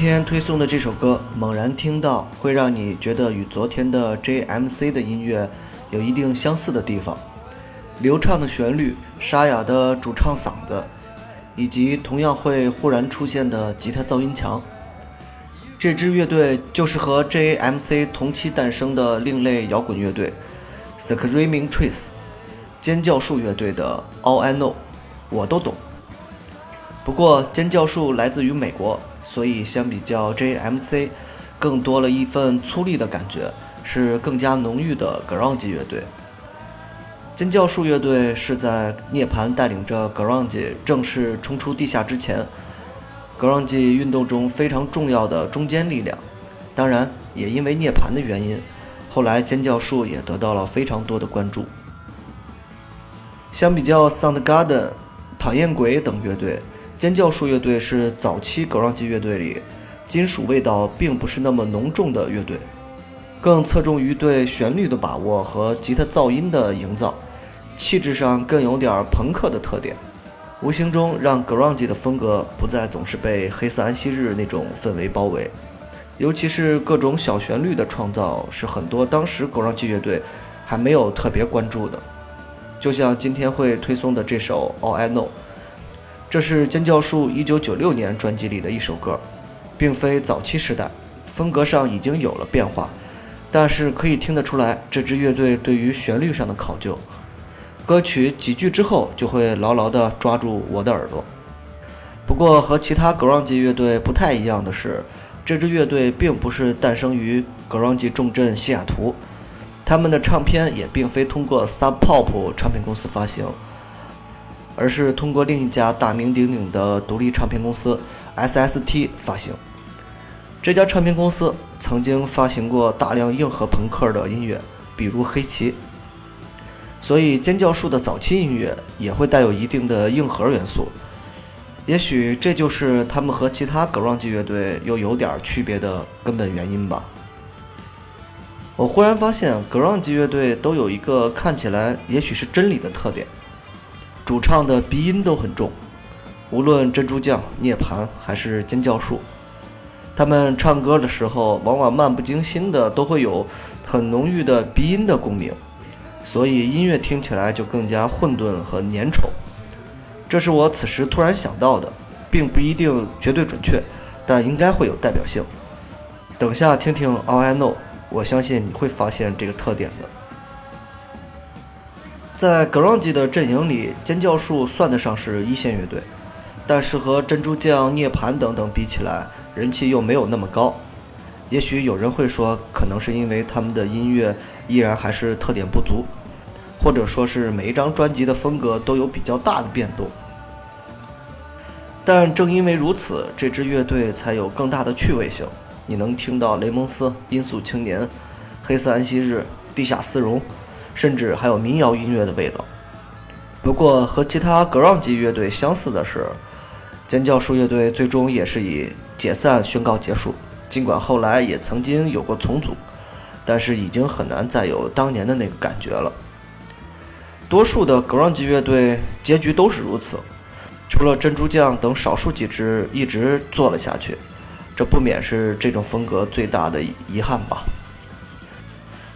今天推送的这首歌，猛然听到会让你觉得与昨天的 JMC 的音乐有一定相似的地方，流畅的旋律、沙哑的主唱嗓子，以及同样会忽然出现的吉他噪音墙。这支乐队就是和 JMC 同期诞生的另类摇滚乐队 Screaming Trees（ 尖叫树乐队）的 All I Know，我都懂。不过尖叫树来自于美国。所以，相比较 JMC，更多了一份粗粝的感觉，是更加浓郁的 grunge 乐队。尖叫树乐队是在涅槃带领着 grunge 正式冲出地下之前，grunge 运动中非常重要的中坚力量。当然，也因为涅槃的原因，后来尖叫树也得到了非常多的关注。相比较 Soundgarden、讨厌鬼等乐队。尖叫树乐队是早期 grunge 乐队里金属味道并不是那么浓重的乐队，更侧重于对旋律的把握和吉他噪音的营造，气质上更有点朋克的特点，无形中让 grunge 的风格不再总是被黑色安息日那种氛围包围，尤其是各种小旋律的创造是很多当时 grunge 乐队还没有特别关注的，就像今天会推送的这首 All I Know。这是尖叫树1996年专辑里的一首歌，并非早期时代，风格上已经有了变化，但是可以听得出来这支乐队对于旋律上的考究。歌曲几句之后就会牢牢地抓住我的耳朵。不过和其他 grunge 乐队不太一样的是，这支乐队并不是诞生于 grunge 重镇西雅图，他们的唱片也并非通过 Sub Pop 唱片公司发行。而是通过另一家大名鼎鼎的独立唱片公司 SST 发行。这家唱片公司曾经发行过大量硬核朋克的音乐，比如黑旗。所以尖叫树的早期音乐也会带有一定的硬核元素。也许这就是他们和其他 grunge 乐队又有点区别的根本原因吧。我忽然发现 grunge 乐队都有一个看起来也许是真理的特点。主唱的鼻音都很重，无论珍珠酱、涅槃还是尖叫树，他们唱歌的时候往往漫不经心的都会有很浓郁的鼻音的共鸣，所以音乐听起来就更加混沌和粘稠。这是我此时突然想到的，并不一定绝对准确，但应该会有代表性。等下听听 All I Know，我相信你会发现这个特点的。在 grunge 的阵营里，尖叫树算得上是一线乐队，但是和珍珠酱、涅槃等等比起来，人气又没有那么高。也许有人会说，可能是因为他们的音乐依然还是特点不足，或者说是每一张专辑的风格都有比较大的变动。但正因为如此，这支乐队才有更大的趣味性。你能听到雷蒙斯、音速青年、黑色安息日、地下丝绒。甚至还有民谣音乐的味道。不过和其他 grunge 乐队相似的是，尖叫树乐队最终也是以解散宣告结束。尽管后来也曾经有过重组，但是已经很难再有当年的那个感觉了。多数的 grunge 乐队结局都是如此，除了珍珠酱等少数几支一直做了下去，这不免是这种风格最大的遗憾吧。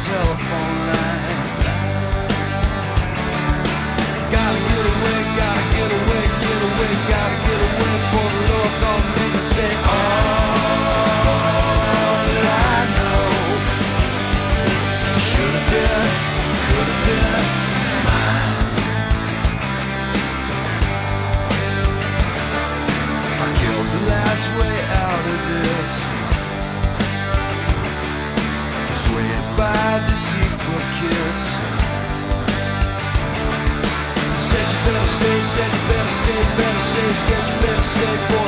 telephone line. said you better stay, better stay, said you better stay, boy.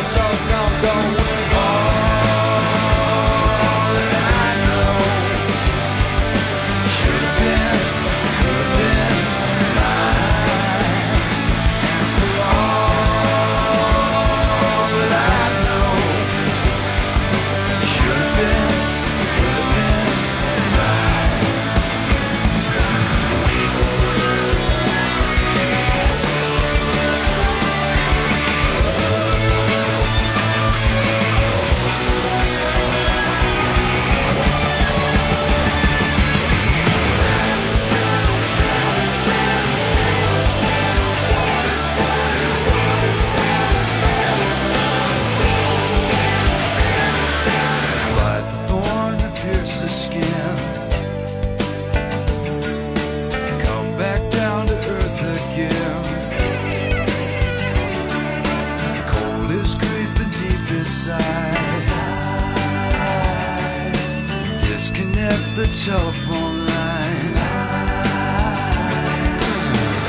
telephone line.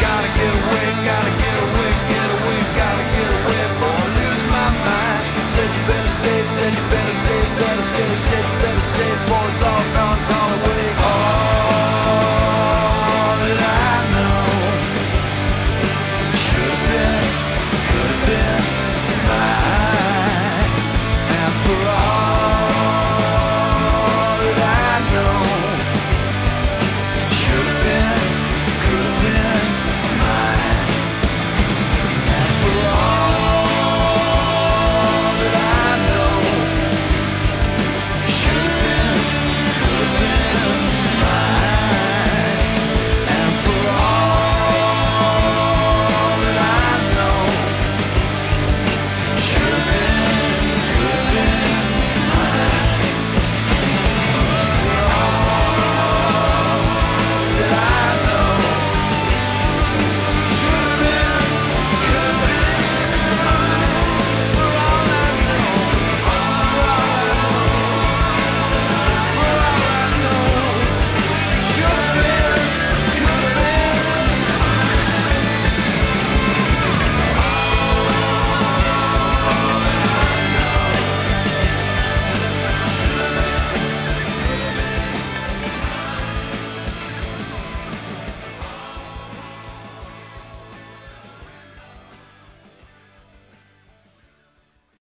Gotta get away, gotta get away, get away, gotta get away before I lose my mind. Said you better stay, said you better stay, better stay, said you better stay.